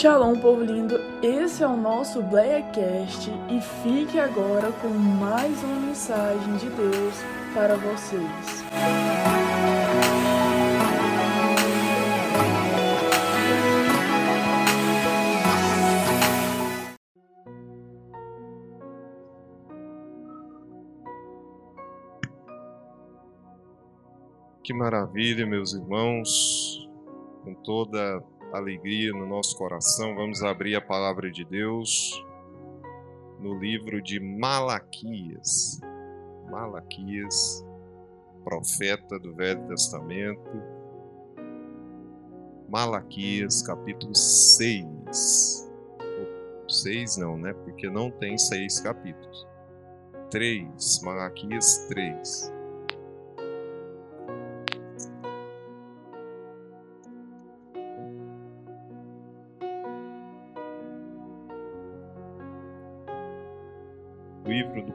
Shalom, povo lindo! Esse é o nosso Blackcast e fique agora com mais uma mensagem de Deus para vocês. Que maravilha, meus irmãos, com toda alegria no nosso coração, vamos abrir a palavra de Deus no livro de Malaquias. Malaquias, profeta do Velho Testamento. Malaquias, capítulo 6. 6 não, né? Porque não tem seis capítulos. 3, Malaquias 3.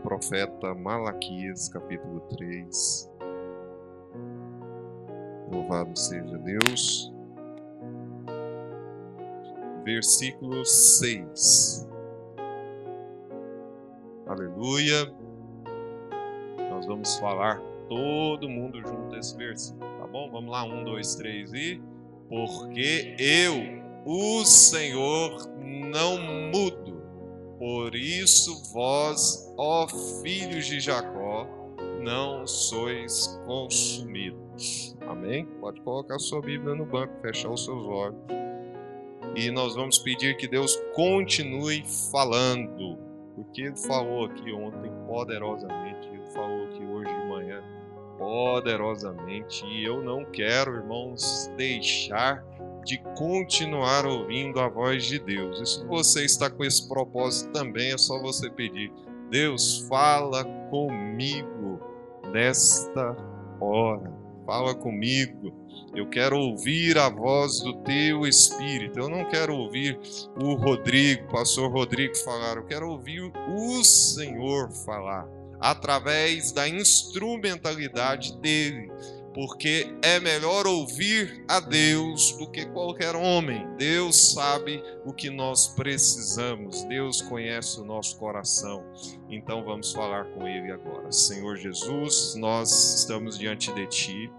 Profeta Malaquias, capítulo 3. Louvado seja Deus. Versículo 6. Aleluia. Nós vamos falar todo mundo junto desse versículo, tá bom? Vamos lá, um, dois, três e. Porque eu, o Senhor, não mudo por isso vós, ó filhos de Jacó, não sois consumidos. Amém? Pode colocar sua Bíblia no banco, fechar os seus olhos. E nós vamos pedir que Deus continue falando, porque Ele falou aqui ontem poderosamente, Ele falou aqui hoje de manhã poderosamente, e eu não quero, irmãos, deixar de continuar ouvindo a voz de Deus. E se você está com esse propósito também, é só você pedir: Deus, fala comigo nesta hora. Fala comigo. Eu quero ouvir a voz do teu espírito. Eu não quero ouvir o Rodrigo, o pastor Rodrigo falar. Eu quero ouvir o Senhor falar através da instrumentalidade dele porque é melhor ouvir a Deus do que qualquer homem. Deus sabe o que nós precisamos, Deus conhece o nosso coração. Então vamos falar com Ele agora. Senhor Jesus, nós estamos diante de Ti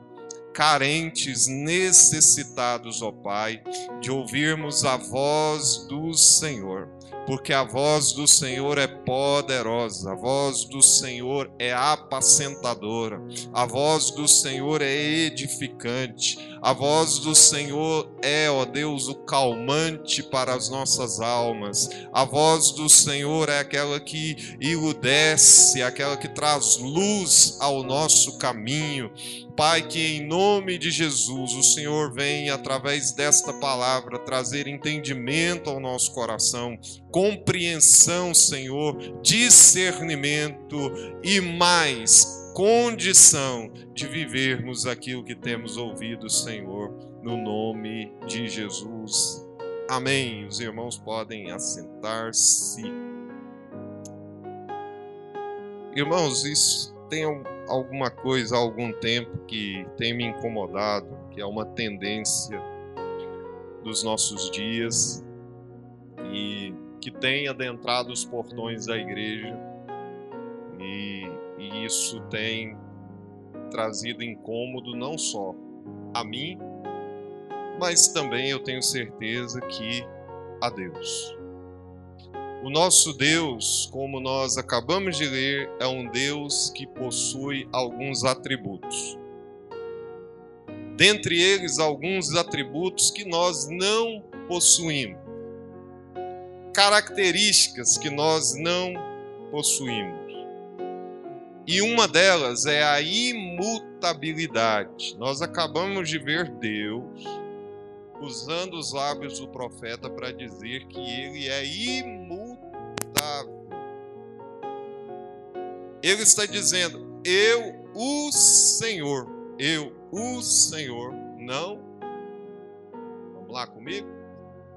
carentes, necessitados, ó Pai, de ouvirmos a voz do Senhor porque a voz do Senhor é poderosa, a voz do Senhor é apacentadora, a voz do Senhor é edificante, a voz do Senhor é, ó Deus, o calmante para as nossas almas, a voz do Senhor é aquela que iludece, aquela que traz luz ao nosso caminho. Pai, que em nome de Jesus o Senhor venha, através desta palavra, trazer entendimento ao nosso coração, compreensão, Senhor, discernimento e mais condição de vivermos aquilo que temos ouvido, Senhor, no nome de Jesus. Amém. Os irmãos podem assentar-se. Irmãos, isso tem alguma coisa há algum tempo que tem me incomodado, que é uma tendência dos nossos dias que tem adentrado os portões da igreja e, e isso tem trazido incômodo não só a mim, mas também eu tenho certeza que a Deus. O nosso Deus, como nós acabamos de ler, é um Deus que possui alguns atributos. Dentre eles, alguns atributos que nós não possuímos. Características que nós não possuímos. E uma delas é a imutabilidade. Nós acabamos de ver Deus usando os lábios do profeta para dizer que ele é imutável. Ele está dizendo: Eu, o Senhor, eu, o Senhor, não. Vamos lá comigo?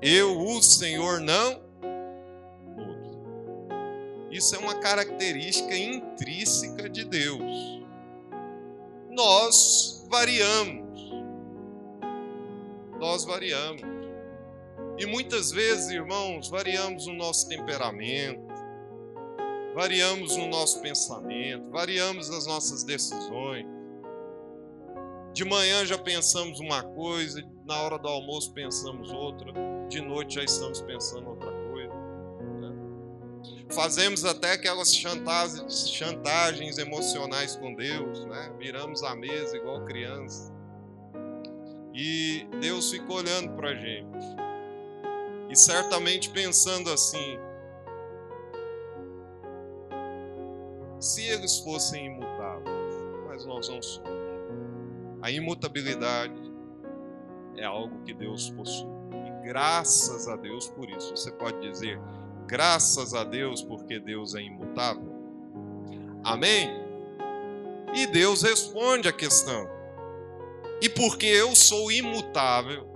Eu, o Senhor, não. Isso é uma característica intrínseca de Deus. Nós variamos nós variamos. E muitas vezes, irmãos, variamos no nosso temperamento, variamos no nosso pensamento, variamos nas nossas decisões. De manhã já pensamos uma coisa, na hora do almoço pensamos outra, de noite já estamos pensando outra coisa. Fazemos até aquelas chantagens, chantagens emocionais com Deus, né? viramos a mesa igual criança. E Deus fica olhando para a gente. E certamente pensando assim: se eles fossem imutáveis, mas nós não somos. A imutabilidade é algo que Deus possui. E graças a Deus por isso. Você pode dizer, graças a Deus porque Deus é imutável. Amém? E Deus responde a questão. E porque eu sou imutável,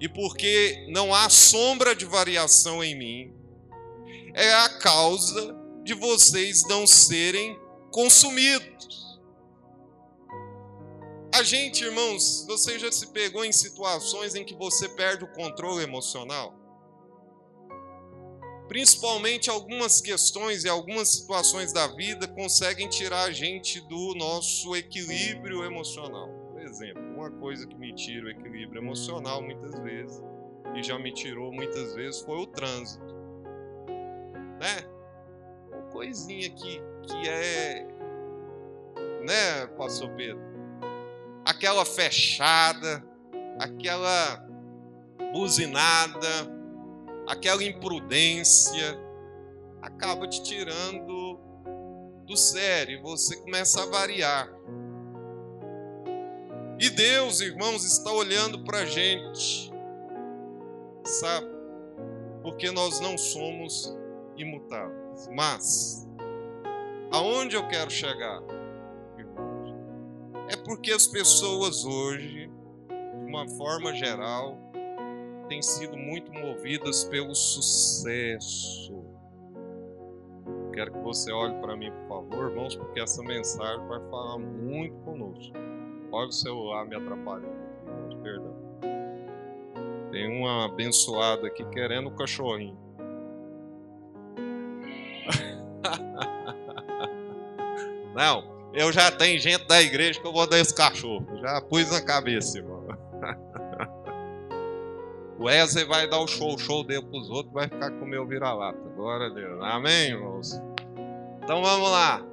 e porque não há sombra de variação em mim, é a causa de vocês não serem consumidos. A gente, irmãos, você já se pegou em situações em que você perde o controle emocional? Principalmente algumas questões e algumas situações da vida conseguem tirar a gente do nosso equilíbrio emocional. Por exemplo, uma coisa que me tira o equilíbrio emocional muitas vezes, e já me tirou muitas vezes, foi o trânsito. Né? Uma coisinha que, que é. Né, Pastor Pedro? Aquela fechada, aquela buzinada, aquela imprudência, acaba te tirando do sério, você começa a variar. E Deus, irmãos, está olhando para a gente, sabe? Porque nós não somos imutáveis. Mas, aonde eu quero chegar, irmãos? É porque as pessoas hoje, de uma forma geral, têm sido muito movidas pelo sucesso. Quero que você olhe para mim, por favor, irmãos, porque essa mensagem vai falar muito conosco. Olha o celular me atrapalhando aqui, perdão. Tem uma abençoada aqui querendo o cachorrinho. Não, eu já tenho gente da igreja que eu vou dar esse cachorro. Já pus na cabeça, irmão. O Wesley vai dar o show, o show dele para os outros, vai ficar com o meu vira-lata. Glória a Deus. Amém, irmãos? Então vamos lá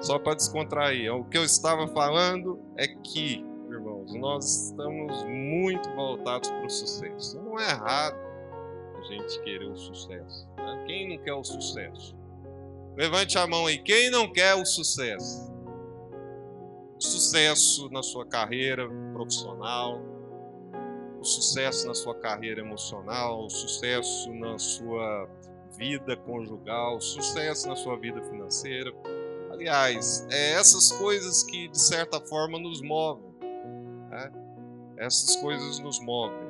só para descontrair. O que eu estava falando é que, irmãos, nós estamos muito voltados para o sucesso. Não é errado a gente querer o sucesso. Né? Quem não quer o sucesso? Levante a mão aí. Quem não quer o sucesso? Sucesso na sua carreira profissional, o sucesso na sua carreira emocional, o sucesso na sua vida conjugal, sucesso na sua vida financeira. Aliás, é essas coisas que de certa forma nos movem. Né? Essas coisas nos movem.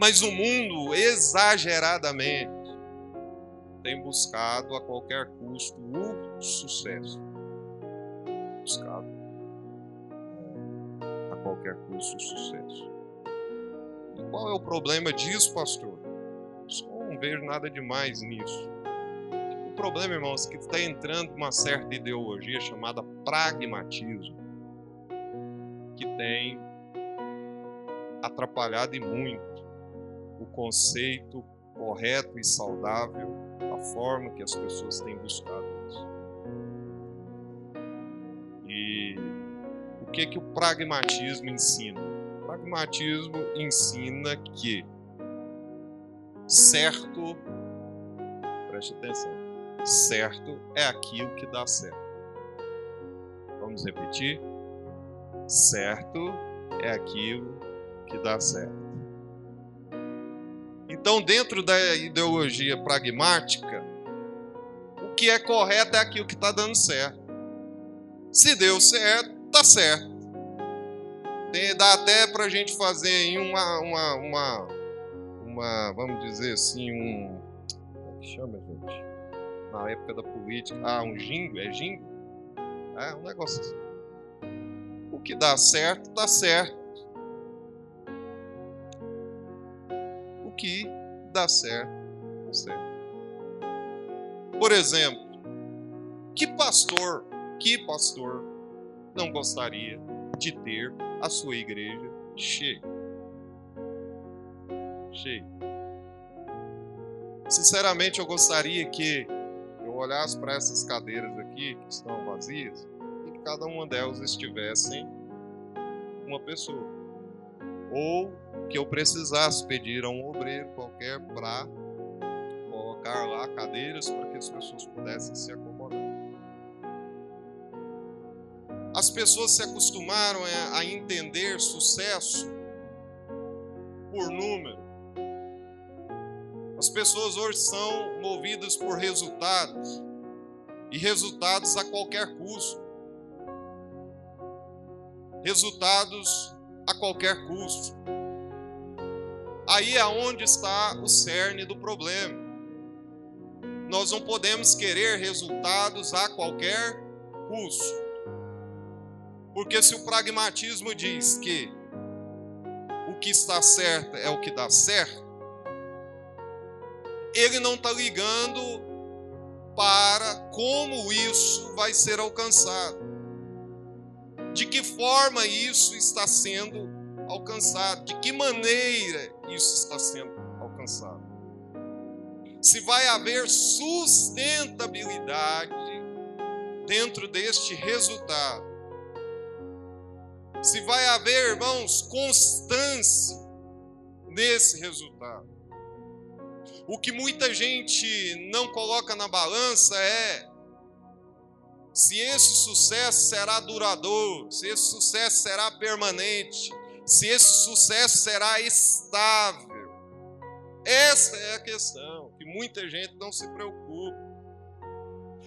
Mas o mundo, exageradamente, tem buscado a qualquer custo o sucesso. Buscado a qualquer custo o sucesso. E qual é o problema disso, pastor? Eu não vejo nada demais nisso problema, irmãos, é que está entrando uma certa ideologia chamada pragmatismo, que tem atrapalhado e muito o conceito correto e saudável da forma que as pessoas têm buscado isso. E o que que o pragmatismo ensina? Pragmatismo ensina que certo, preste atenção, certo é aquilo que dá certo. Vamos repetir? Certo é aquilo que dá certo. Então, dentro da ideologia pragmática, o que é correto é aquilo que está dando certo. Se deu certo, está certo. Dá até para a gente fazer uma, uma, uma, uma, vamos dizer assim, um. Como é que chama, gente? na época da política. Ah, um jingo? É jingo? É um negócio assim. O que dá certo, dá certo. dar certo, dá certo. Por exemplo, que pastor, que pastor não gostaria de ter a sua igreja cheia? Cheia. Sinceramente, eu gostaria que eu olhasse para essas cadeiras aqui que estão vazias e que cada uma delas estivesse uma pessoa. Ou que eu precisasse pedir a um obreiro qualquer para colocar lá cadeiras para que as pessoas pudessem se acomodar. As pessoas se acostumaram a entender sucesso por número. As pessoas hoje são movidas por resultados e resultados a qualquer custo. Resultados a qualquer custo. Aí é onde está o cerne do problema. Nós não podemos querer resultados a qualquer custo. Porque se o pragmatismo diz que o que está certo é o que dá certo, ele não está ligando para como isso vai ser alcançado. De que forma isso está sendo alcançado, de que maneira isso está sendo alcançado se vai haver sustentabilidade dentro deste resultado. Se vai haver, irmãos, constância nesse resultado. O que muita gente não coloca na balança é se esse sucesso será duradouro, se esse sucesso será permanente, se esse sucesso será estável. Essa é a questão que muita gente não se preocupa.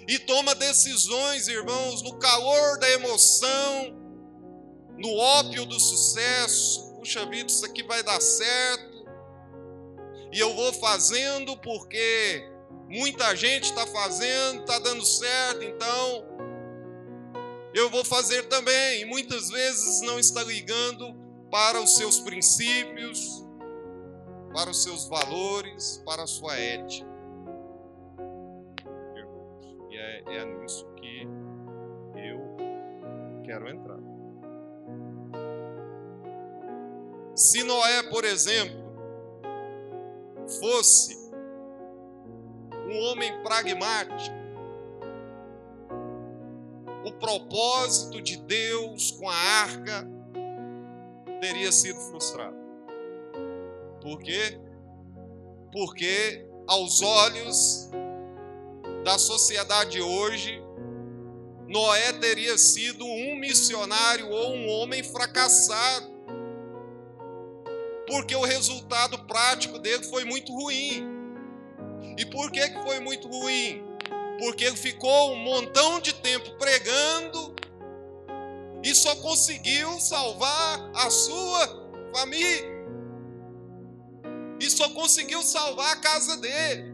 E toma decisões, irmãos, no calor da emoção, no ópio do sucesso. Puxa vida, isso aqui vai dar certo. E eu vou fazendo porque muita gente está fazendo, está dando certo, então eu vou fazer também. E muitas vezes não está ligando para os seus princípios, para os seus valores, para a sua ética. E é, é nisso que eu quero entrar. Se Noé, por exemplo, fosse um homem pragmático, o propósito de Deus com a arca teria sido frustrado. Por quê? Porque aos olhos da sociedade hoje, Noé teria sido um missionário ou um homem fracassado. Porque o resultado prático dele foi muito ruim. E por que, que foi muito ruim? Porque ele ficou um montão de tempo pregando e só conseguiu salvar a sua família e só conseguiu salvar a casa dele.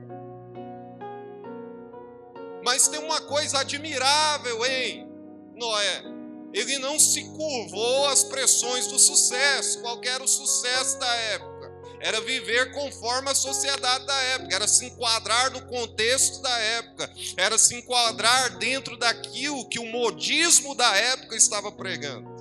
Mas tem uma coisa admirável em Noé. Ele não se curvou às pressões do sucesso, qual era o sucesso da época. Era viver conforme a sociedade da época, era se enquadrar no contexto da época, era se enquadrar dentro daquilo que o modismo da época estava pregando.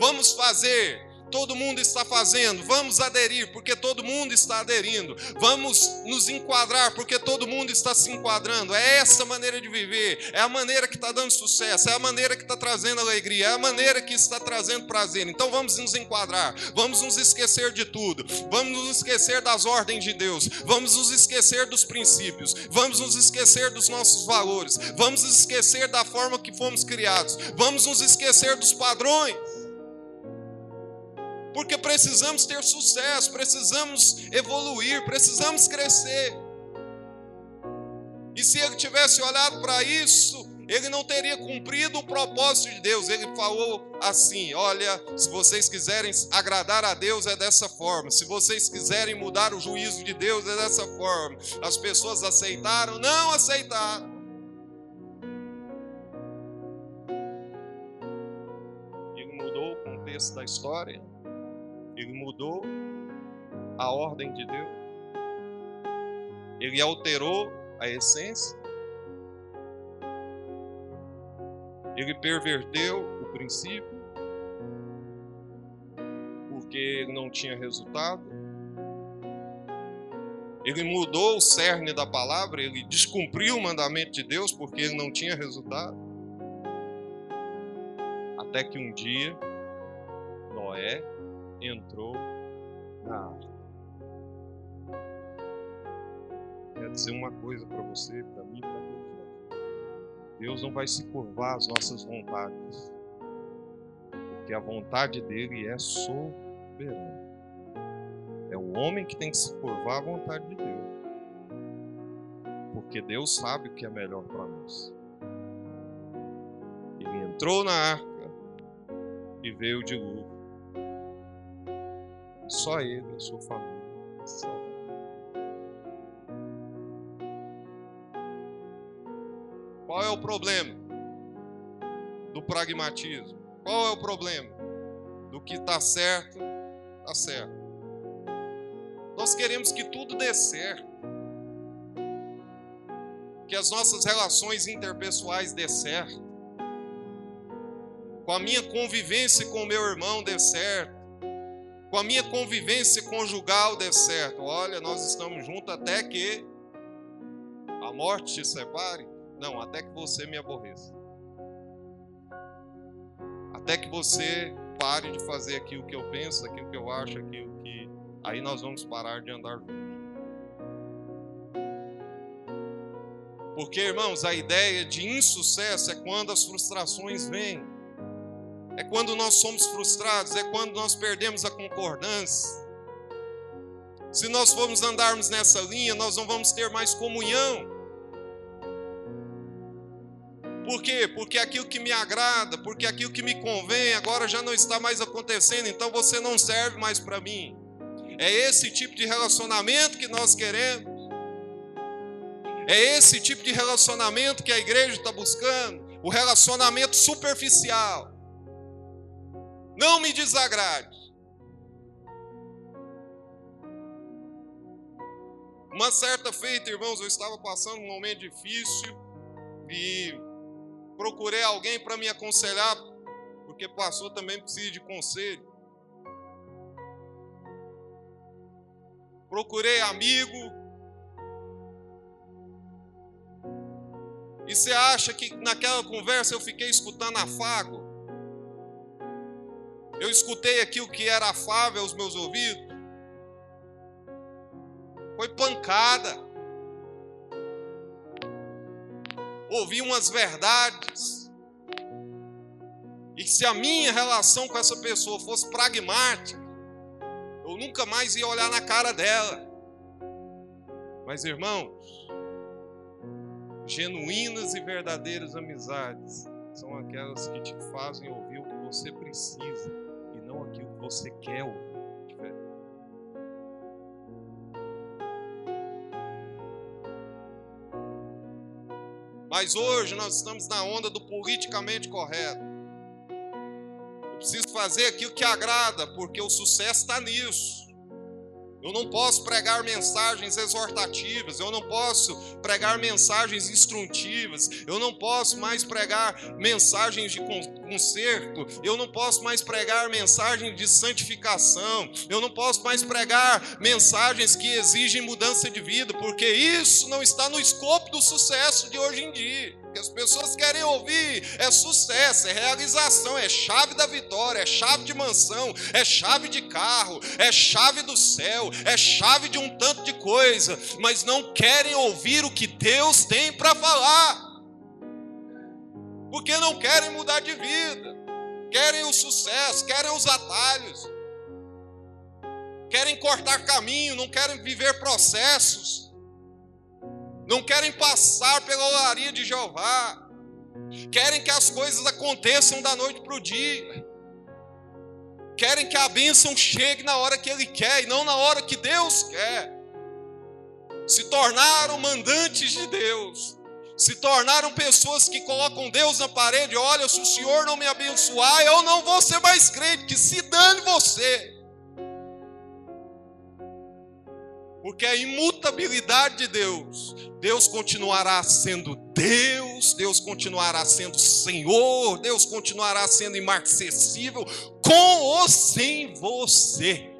Vamos fazer todo mundo está fazendo, vamos aderir, porque todo mundo está aderindo, vamos nos enquadrar, porque todo mundo está se enquadrando. É essa maneira de viver, é a maneira que está dando sucesso, é a maneira que está trazendo alegria, é a maneira que está trazendo prazer. Então vamos nos enquadrar, vamos nos esquecer de tudo, vamos nos esquecer das ordens de Deus, vamos nos esquecer dos princípios, vamos nos esquecer dos nossos valores, vamos nos esquecer da forma que fomos criados, vamos nos esquecer dos padrões porque precisamos ter sucesso, precisamos evoluir, precisamos crescer. E se ele tivesse olhado para isso, ele não teria cumprido o propósito de Deus. Ele falou assim: Olha, se vocês quiserem agradar a Deus, é dessa forma. Se vocês quiserem mudar o juízo de Deus, é dessa forma. As pessoas aceitaram? Não aceitaram. Ele mudou o contexto da história ele mudou a ordem de Deus? Ele alterou a essência? Ele perverteu o princípio? Porque ele não tinha resultado? Ele mudou o cerne da palavra, ele descumpriu o mandamento de Deus porque ele não tinha resultado? Até que um dia Noé entrou na arca. Quero dizer uma coisa para você, para mim, para todos nós. Deus não vai se curvar às nossas vontades, porque a vontade dele é soberana. É o homem que tem que se curvar à vontade de Deus, porque Deus sabe o que é melhor para nós. Ele entrou na arca e veio o dilúvio. Só ele e sua família. Qual é o problema do pragmatismo? Qual é o problema do que está certo, está certo? Nós queremos que tudo dê certo, que as nossas relações interpessoais dê certo, com a minha convivência com o meu irmão dê certo, com a minha convivência conjugal dê certo. Olha, nós estamos juntos até que a morte te separe. Não, até que você me aborreça. Até que você pare de fazer aquilo que eu penso, aquilo que eu acho, aquilo que. Aí nós vamos parar de andar juntos. Porque, irmãos, a ideia de insucesso é quando as frustrações vêm é quando nós somos frustrados, é quando nós perdemos a concordância. Se nós formos andarmos nessa linha, nós não vamos ter mais comunhão. Por quê? Porque aquilo que me agrada, porque aquilo que me convém, agora já não está mais acontecendo, então você não serve mais para mim. É esse tipo de relacionamento que nós queremos. É esse tipo de relacionamento que a igreja está buscando. O relacionamento superficial. Não me desagrade. Uma certa feita, irmãos, eu estava passando um momento difícil e procurei alguém para me aconselhar, porque pastor também precisa de conselho. Procurei amigo. E você acha que naquela conversa eu fiquei escutando afago? Eu escutei aqui o que era afável aos meus ouvidos. Foi pancada. Ouvi umas verdades. E se a minha relação com essa pessoa fosse pragmática, eu nunca mais ia olhar na cara dela. Mas, irmãos, genuínas e verdadeiras amizades são aquelas que te fazem ouvir o que você precisa não aquilo que você quer ouvir. Mas hoje nós estamos na onda do politicamente correto. Eu preciso fazer aquilo que agrada, porque o sucesso está nisso. Eu não posso pregar mensagens exortativas, eu não posso pregar mensagens instrutivas, eu não posso mais pregar mensagens de conserto, eu não posso mais pregar mensagens de santificação, eu não posso mais pregar mensagens que exigem mudança de vida, porque isso não está no escopo do sucesso de hoje em dia que as pessoas querem ouvir é sucesso, é realização, é chave da vitória, é chave de mansão, é chave de carro, é chave do céu, é chave de um tanto de coisa, mas não querem ouvir o que Deus tem para falar, porque não querem mudar de vida, querem o sucesso, querem os atalhos, querem cortar caminho, não querem viver processos não querem passar pela olaria de Jeová, querem que as coisas aconteçam da noite para o dia, querem que a bênção chegue na hora que Ele quer e não na hora que Deus quer. Se tornaram mandantes de Deus, se tornaram pessoas que colocam Deus na parede. Olha, se o Senhor não me abençoar, eu não vou ser mais crente, que se dane você. Porque a imutabilidade de Deus, Deus continuará sendo Deus, Deus continuará sendo Senhor, Deus continuará sendo imarcessível com ou sem você.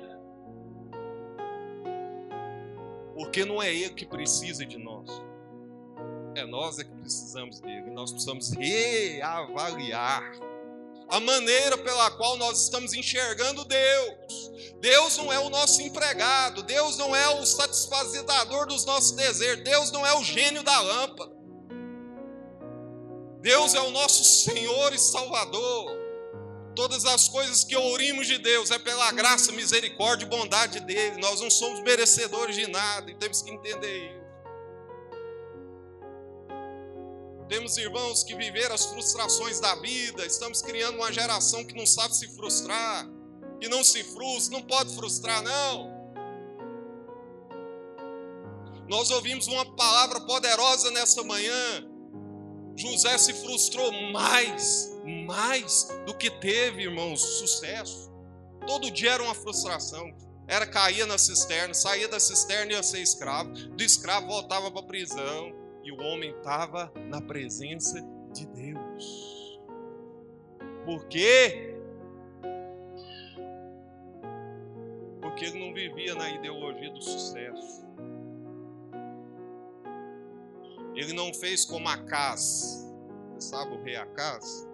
Porque não é Ele que precisa de nós, é nós é que precisamos dele, nós precisamos reavaliar a maneira pela qual nós estamos enxergando Deus. Deus não é o nosso empregado, Deus não é o satisfazedor dos nossos desejos, Deus não é o gênio da lâmpada. Deus é o nosso Senhor e Salvador. Todas as coisas que ouvimos de Deus é pela graça, misericórdia e bondade dele. Nós não somos merecedores de nada e temos que entender isso. Temos irmãos que viveram as frustrações da vida, estamos criando uma geração que não sabe se frustrar, que não se frustra, não pode frustrar, não. Nós ouvimos uma palavra poderosa nessa manhã. José se frustrou mais, mais do que teve, irmãos, sucesso. Todo dia era uma frustração. Era caía na cisterna, saía da cisterna e ia ser escravo. Do escravo voltava para a prisão e o homem estava na presença de Deus. Por quê? Porque ele não vivia na ideologia do sucesso. Ele não fez como Acas. Você sabe o rei Acas?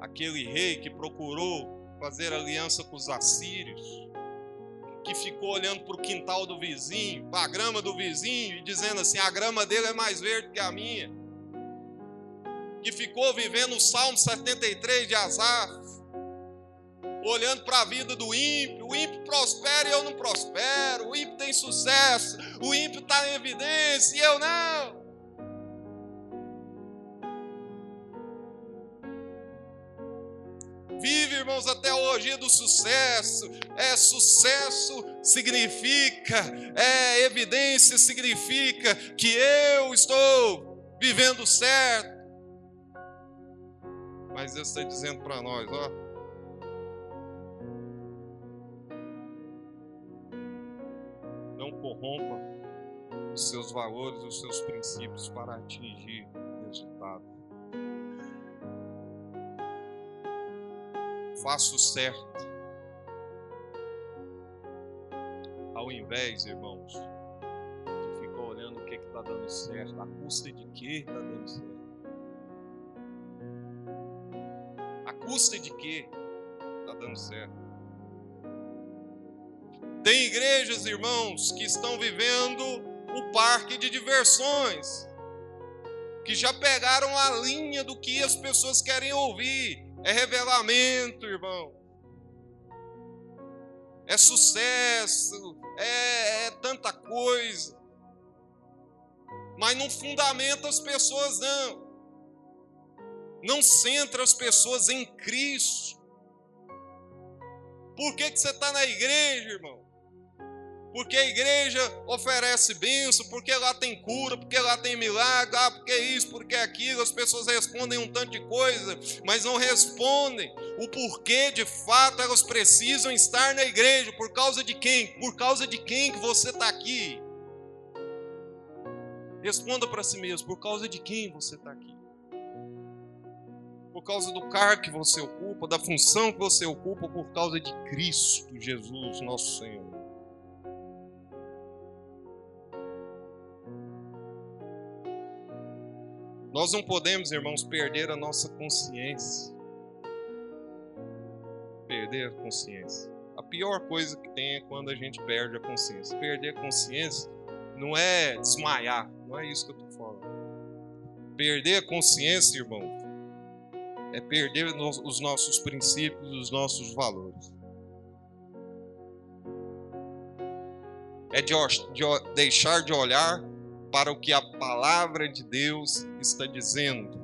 Aquele rei que procurou fazer aliança com os assírios que ficou olhando para o quintal do vizinho, para a grama do vizinho, e dizendo assim: a grama dele é mais verde que a minha. Que ficou vivendo o Salmo 73 de Asaf, olhando para a vida do ímpio. O ímpio prospera e eu não prospero. O ímpio tem sucesso. O ímpio está em evidência e eu não. Irmãos, até hoje do sucesso. É sucesso significa, é evidência significa que eu estou vivendo certo. Mas Deus está dizendo para nós, ó. Não corrompa os seus valores, os seus princípios para atingir resultado. Faça o certo. Ao invés, irmãos, de ficar olhando o que está dando certo, a custa de que está dando certo. A custa de que está dando certo. Tem igrejas, irmãos, que estão vivendo o parque de diversões, que já pegaram a linha do que as pessoas querem ouvir é revelamento, irmão. É sucesso, é, é tanta coisa. Mas não fundamenta as pessoas, não. Não centra as pessoas em Cristo. Por que, que você está na igreja, irmão? Porque a igreja oferece bênção, porque lá tem cura, porque lá tem milagre, ah, porque isso, porque aquilo. As pessoas respondem um tanto de coisa, mas não respondem o porquê de fato elas precisam estar na igreja. Por causa de quem? Por causa de quem que você está aqui? Responda para si mesmo: por causa de quem você está aqui? Por causa do cargo que você ocupa, da função que você ocupa, por causa de Cristo Jesus, nosso Senhor. Nós não podemos, irmãos, perder a nossa consciência. Perder a consciência. A pior coisa que tem é quando a gente perde a consciência. Perder a consciência não é desmaiar, não é isso que eu estou falando. Perder a consciência, irmão, é perder os nossos princípios, os nossos valores. É de deixar de olhar para o que a palavra de Deus está dizendo.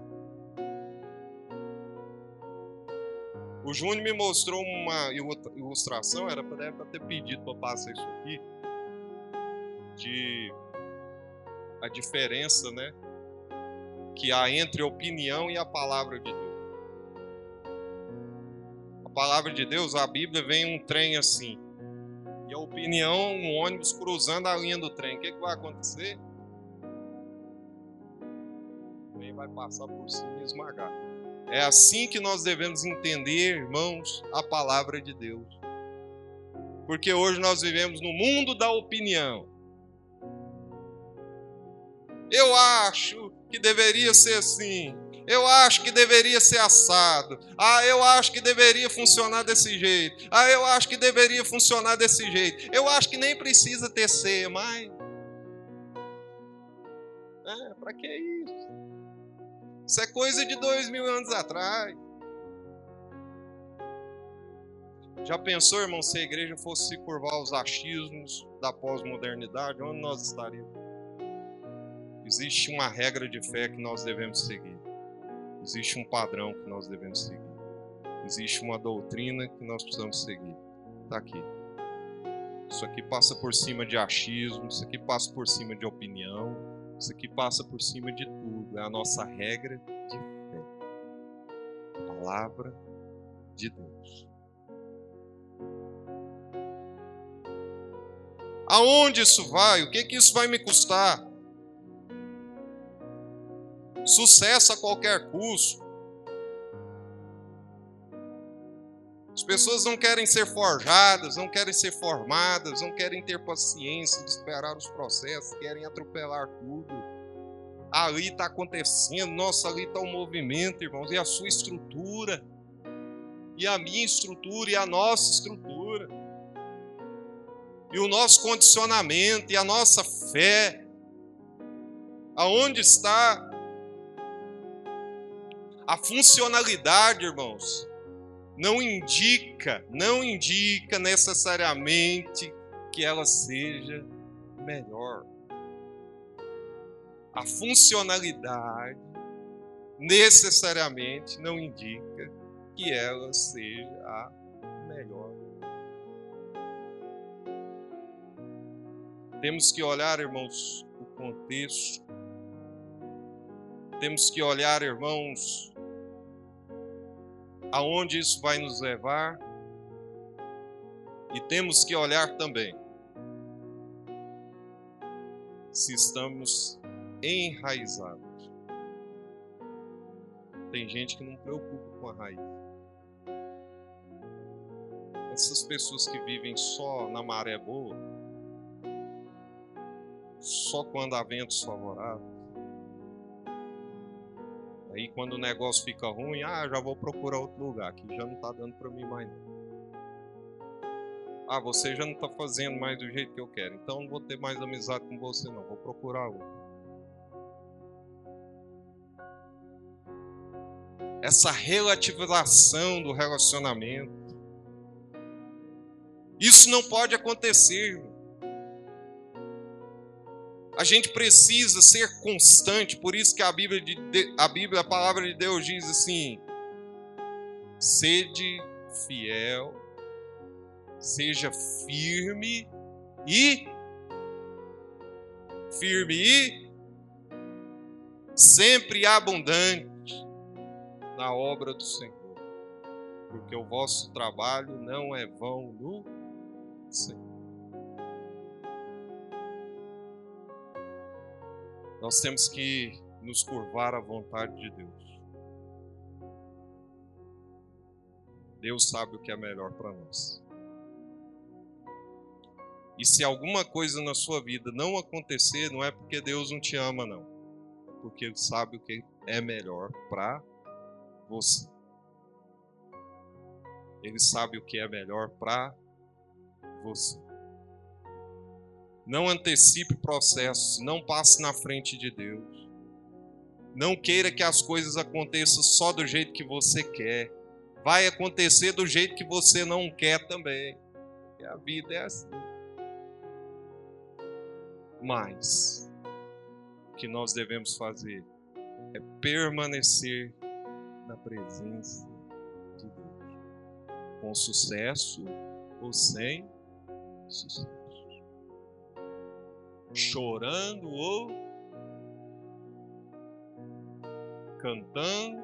O Júnior me mostrou uma ilustração, era para ter pedido para passar isso aqui, de a diferença, né, que há entre a opinião e a palavra de Deus. A palavra de Deus, a Bíblia vem um trem assim. e a opinião, um ônibus cruzando a linha do trem. O que, que vai acontecer? Vai passar por cima e esmagar. É assim que nós devemos entender, irmãos, a palavra de Deus. Porque hoje nós vivemos no mundo da opinião. Eu acho que deveria ser assim. Eu acho que deveria ser assado. Ah, eu acho que deveria funcionar desse jeito. Ah, eu acho que deveria funcionar desse jeito. Eu acho que nem precisa ter ceia, mas. É, para que isso? Isso é coisa de dois mil anos atrás. Já pensou, irmão, se a igreja fosse se curvar aos achismos da pós-modernidade, onde nós estaríamos? Existe uma regra de fé que nós devemos seguir. Existe um padrão que nós devemos seguir. Existe uma doutrina que nós precisamos seguir. Está aqui. Isso aqui passa por cima de achismo, isso aqui passa por cima de opinião, isso aqui passa por cima de tudo. É a nossa regra de fé. Palavra de Deus. Aonde isso vai? O que, que isso vai me custar? Sucesso a qualquer custo. As pessoas não querem ser forjadas, não querem ser formadas, não querem ter paciência de esperar os processos, querem atropelar tudo. Ali está acontecendo, nossa, ali está o movimento, irmãos, e a sua estrutura, e a minha estrutura, e a nossa estrutura e o nosso condicionamento e a nossa fé. Aonde está a funcionalidade, irmãos? Não indica, não indica necessariamente que ela seja melhor. A funcionalidade necessariamente não indica que ela seja a melhor. Temos que olhar, irmãos, o contexto. Temos que olhar, irmãos, aonde isso vai nos levar. E temos que olhar também se estamos enraizados. Tem gente que não preocupa com a raiz. Essas pessoas que vivem só na maré boa, só quando há ventos favoráveis. Aí quando o negócio fica ruim, ah, já vou procurar outro lugar, que já não está dando para mim mais não. Ah, você já não está fazendo mais do jeito que eu quero, então não vou ter mais amizade com você não, vou procurar outro. Essa relativização do relacionamento. Isso não pode acontecer, irmão. A gente precisa ser constante, por isso que a Bíblia, a Bíblia, a palavra de Deus diz assim: sede fiel, seja firme e firme e sempre abundante na obra do Senhor, porque o vosso trabalho não é vão no Senhor. Nós temos que nos curvar à vontade de Deus. Deus sabe o que é melhor para nós. E se alguma coisa na sua vida não acontecer, não é porque Deus não te ama, não. Porque Ele sabe o que é melhor para você. Ele sabe o que é melhor para você. Não antecipe processos, não passe na frente de Deus. Não queira que as coisas aconteçam só do jeito que você quer. Vai acontecer do jeito que você não quer também. Porque a vida é assim. Mas o que nós devemos fazer é permanecer na presença de Deus, com sucesso ou sem sucesso chorando ou cantando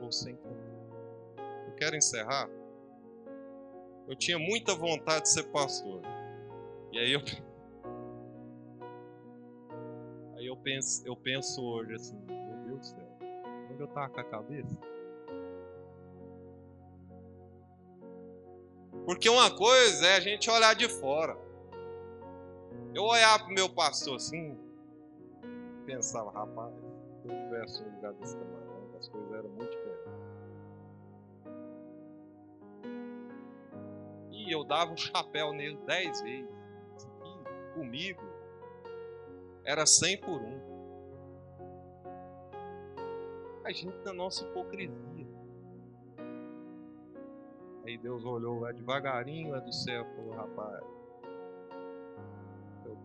ou sem cantar. Eu quero encerrar. eu tinha muita vontade de ser pastor. E aí eu Aí eu penso, eu penso hoje assim, meu Deus do céu, onde eu tava com a cabeça? Porque uma coisa é a gente olhar de fora. Eu olhava pro meu pastor assim, pensava, rapaz, se eu tivesse um lugar desse tamanho, as coisas eram muito diferentes. E eu dava um chapéu nele dez vezes. E comigo era cem por um. A gente na nossa hipocrisia. Aí Deus olhou lá devagarinho lá do céu e falou, rapaz,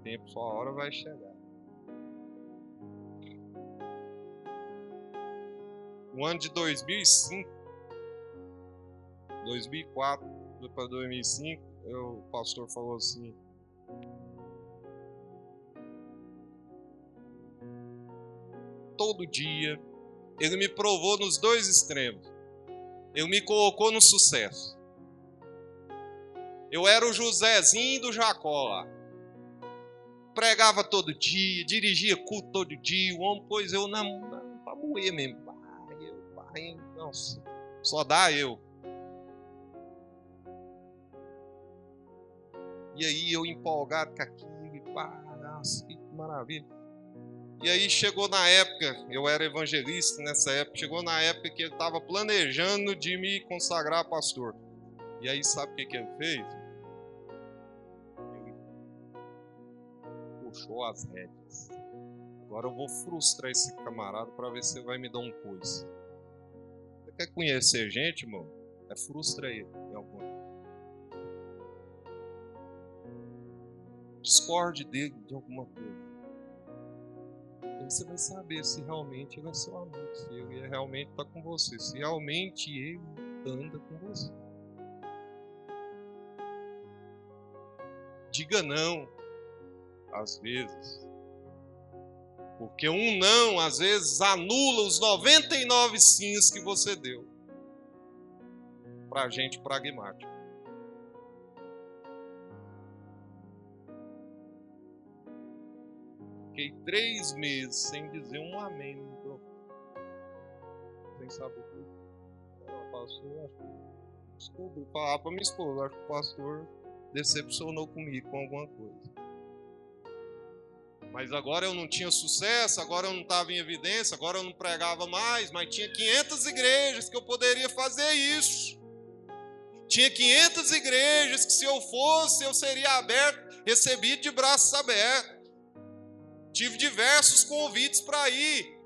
tempo, sua hora vai chegar. No ano de 2005, 2004 para 2005, eu, o pastor falou assim: todo dia, ele me provou nos dois extremos. Ele me colocou no sucesso. Eu era o Josézinho do Jacó lá. Pregava todo dia, dirigia culto todo dia. O homem pôs eu na, pra moer mesmo. Pai, eu, pai, nossa, só dá eu. E aí eu empolgado com aquilo, pá, nossa, que maravilha. E aí chegou na época, eu era evangelista nessa época, chegou na época que ele estava planejando de me consagrar pastor. E aí sabe o que, que ele fez? Puxou as rédeas. Agora eu vou frustrar esse camarada para ver se vai me dar um coisa. Você quer conhecer gente, irmão? É frustra ele Discorde dele de alguma coisa. Aí você vai saber se realmente ele é seu amigo, se ele realmente está com você, se realmente ele anda com você. Diga não às vezes. Porque um não, às vezes, anula os 99 sims que você deu para gente pragmática. Fiquei três meses sem dizer um amém no microfone. Sem saber o que. Pastor, acho que descobri. Falar para minha esposa, acho que o pastor decepcionou comigo com alguma coisa. Mas agora eu não tinha sucesso, agora eu não estava em evidência, agora eu não pregava mais, mas tinha 500 igrejas que eu poderia fazer isso. Tinha 500 igrejas que se eu fosse, eu seria aberto, recebido de braços abertos. Tive diversos convites para ir.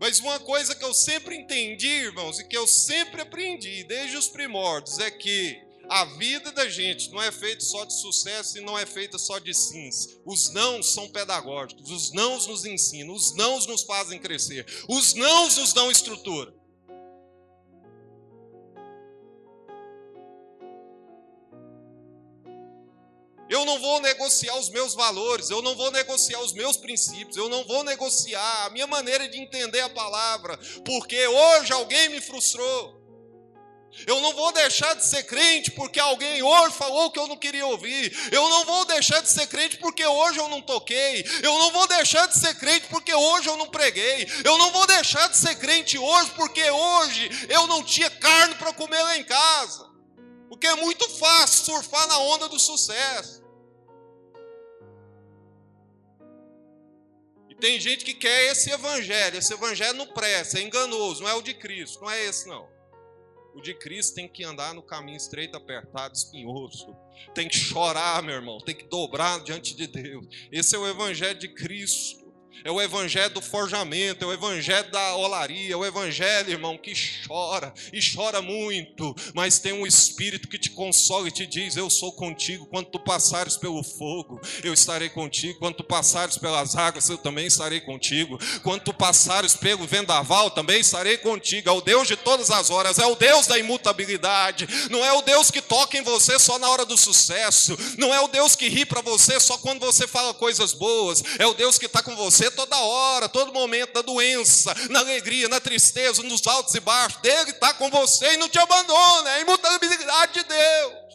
Mas uma coisa que eu sempre entendi, irmãos, e que eu sempre aprendi desde os primórdios, é que a vida da gente não é feita só de sucesso e não é feita só de sims. Os nãos são pedagógicos, os nãos nos ensinam, os nãos nos fazem crescer, os nãos nos dão estrutura. Eu não vou negociar os meus valores, eu não vou negociar os meus princípios, eu não vou negociar a minha maneira de entender a palavra, porque hoje alguém me frustrou. Eu não vou deixar de ser crente porque alguém hoje falou que eu não queria ouvir. Eu não vou deixar de ser crente porque hoje eu não toquei. Eu não vou deixar de ser crente porque hoje eu não preguei. Eu não vou deixar de ser crente hoje porque hoje eu não tinha carne para comer lá em casa. Porque é muito fácil surfar na onda do sucesso. E tem gente que quer esse evangelho. Esse evangelho não presta, é enganoso, não é o de Cristo, não é esse não. O de Cristo tem que andar no caminho estreito, apertado, espinhoso. Tem que chorar, meu irmão. Tem que dobrar diante de Deus. Esse é o Evangelho de Cristo é o evangelho do forjamento, é o evangelho da olaria, é o evangelho, irmão, que chora e chora muito, mas tem um espírito que te consola e te diz: Eu sou contigo. Quando tu passares pelo fogo, eu estarei contigo. Quando tu passares pelas águas, eu também estarei contigo. Quando tu passares pelo vendaval, também estarei contigo. É o Deus de todas as horas, é o Deus da imutabilidade. Não é o Deus que toca em você só na hora do sucesso, não é o Deus que ri para você só quando você fala coisas boas, é o Deus que está com você você toda hora, todo momento da doença, na alegria, na tristeza, nos altos e baixos. Ele está com você e não te abandona. É a imutabilidade de Deus.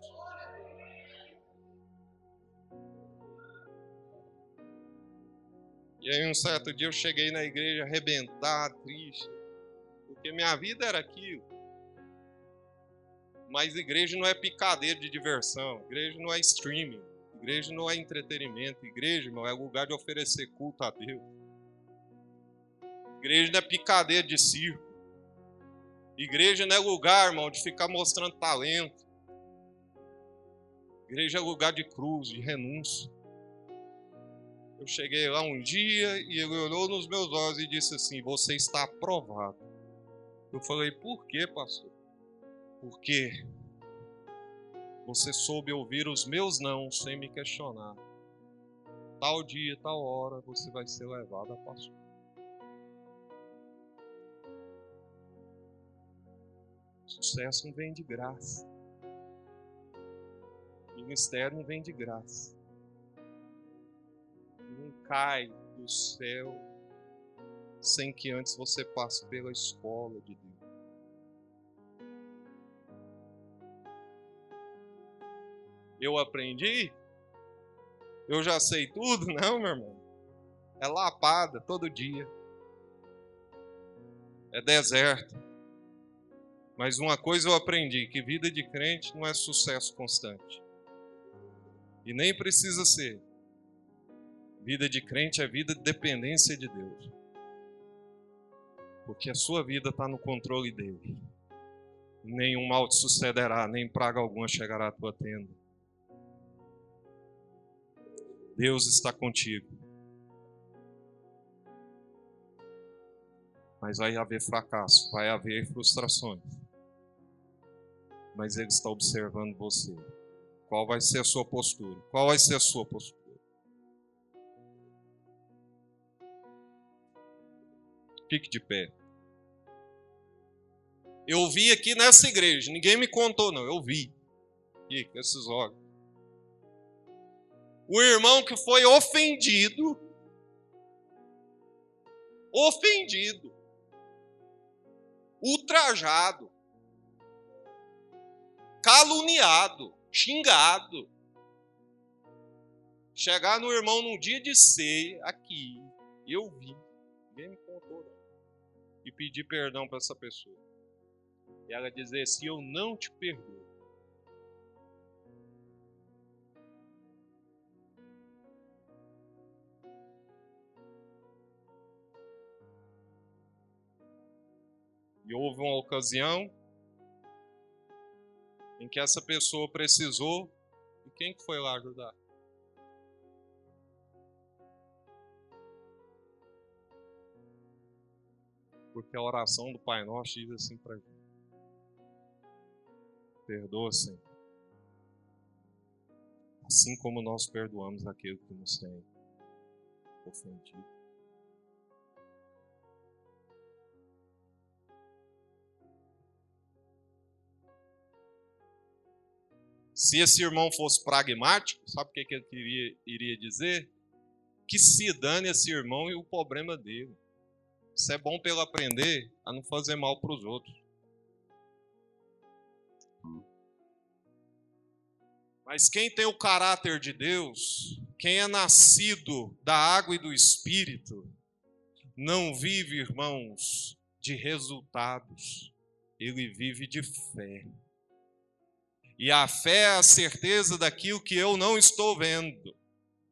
E aí, um certo dia, eu cheguei na igreja arrebentado, triste, porque minha vida era aquilo. Mas igreja não é picadeiro de diversão, igreja não é streaming, igreja não é entretenimento, igreja, irmão, é lugar de oferecer culto a Deus. Igreja não é picadeiro de circo. Igreja não é lugar, irmão, de ficar mostrando talento. Igreja é lugar de cruz, de renúncia. Eu cheguei lá um dia e ele olhou nos meus olhos e disse assim: Você está aprovado. Eu falei: Por quê, pastor? Porque você soube ouvir os meus não sem me questionar. Tal dia, tal hora, você vai ser levado a pastor. Sucesso não vem de graça. Ministério não vem de graça não cai do céu sem que antes você passe pela escola de Deus. Eu aprendi? Eu já sei tudo? Não, meu irmão. É lapada todo dia. É deserto. Mas uma coisa eu aprendi: que vida de crente não é sucesso constante. E nem precisa ser. Vida de crente é vida de dependência de Deus. Porque a sua vida está no controle dele. Nenhum mal te sucederá, nem praga alguma chegará à tua tenda. Deus está contigo. Mas vai haver fracasso, vai haver frustrações. Mas Ele está observando você. Qual vai ser a sua postura? Qual vai ser a sua postura? Fique de pé. Eu vi aqui nessa igreja, ninguém me contou, não, eu vi. Com esses olhos. O irmão que foi ofendido, ofendido, ultrajado, caluniado, xingado. Chegar no irmão num dia de ceia, aqui, eu vi, ninguém me contou, e pedir perdão para essa pessoa. E ela dizer: Se eu não te perdoo, E houve uma ocasião em que essa pessoa precisou, e quem que foi lá ajudar? Porque a oração do Pai Nosso diz assim para gente: Perdoa, Senhor. Assim como nós perdoamos aquele que nos tem ofendido. Se esse irmão fosse pragmático, sabe o que ele queria, iria dizer? Que se dane esse irmão e o problema dele. Isso é bom ele aprender a não fazer mal para os outros. Mas quem tem o caráter de Deus, quem é nascido da água e do espírito, não vive, irmãos, de resultados, ele vive de fé. E a fé é a certeza daquilo que eu não estou vendo,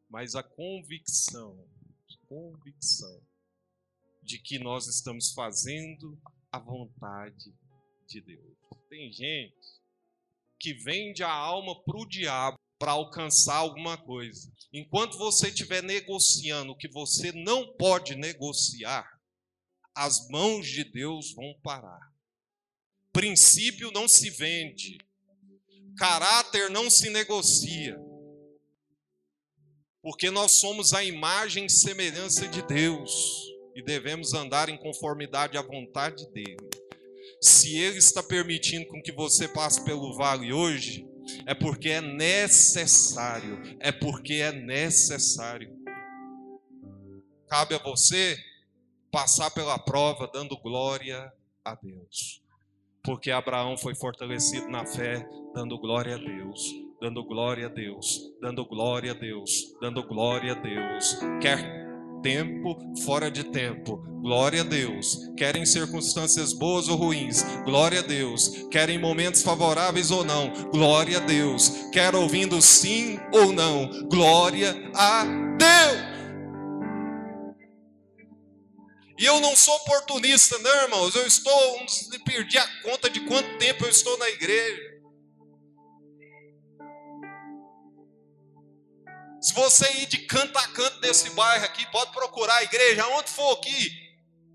mas a convicção, convicção de que nós estamos fazendo a vontade de Deus. Tem gente que vende a alma para o diabo para alcançar alguma coisa. Enquanto você estiver negociando o que você não pode negociar, as mãos de Deus vão parar. Princípio não se vende, caráter não se negocia, porque nós somos a imagem e semelhança de Deus e devemos andar em conformidade à vontade dele. Se ele está permitindo com que você passe pelo vale hoje, é porque é necessário, é porque é necessário. cabe a você passar pela prova dando glória a Deus. Porque Abraão foi fortalecido na fé, dando glória a Deus, dando glória a Deus, dando glória a Deus, dando glória a Deus. Quer tempo, fora de tempo. Glória a Deus. Querem circunstâncias boas ou ruins. Glória a Deus. Querem momentos favoráveis ou não. Glória a Deus. Quer ouvindo sim ou não. Glória a Deus. E eu não sou oportunista, não, irmãos. Eu estou, perdi a conta de quanto tempo eu estou na igreja. Se você ir de canto a canto desse bairro aqui, pode procurar a igreja, onde for aqui.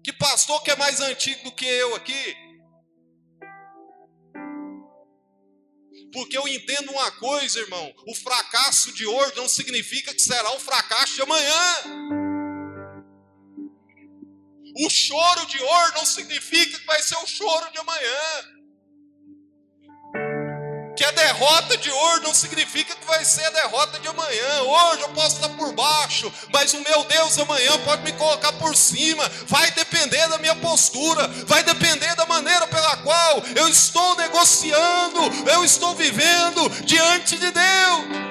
Que pastor que é mais antigo do que eu aqui? Porque eu entendo uma coisa, irmão: o fracasso de hoje não significa que será o fracasso de amanhã. O choro de hoje não significa que vai ser o choro de amanhã que a derrota de hoje não significa que vai ser a derrota de amanhã. Hoje eu posso estar por baixo, mas o meu Deus amanhã pode me colocar por cima. Vai depender da minha postura, vai depender da maneira pela qual eu estou negociando, eu estou vivendo diante de Deus.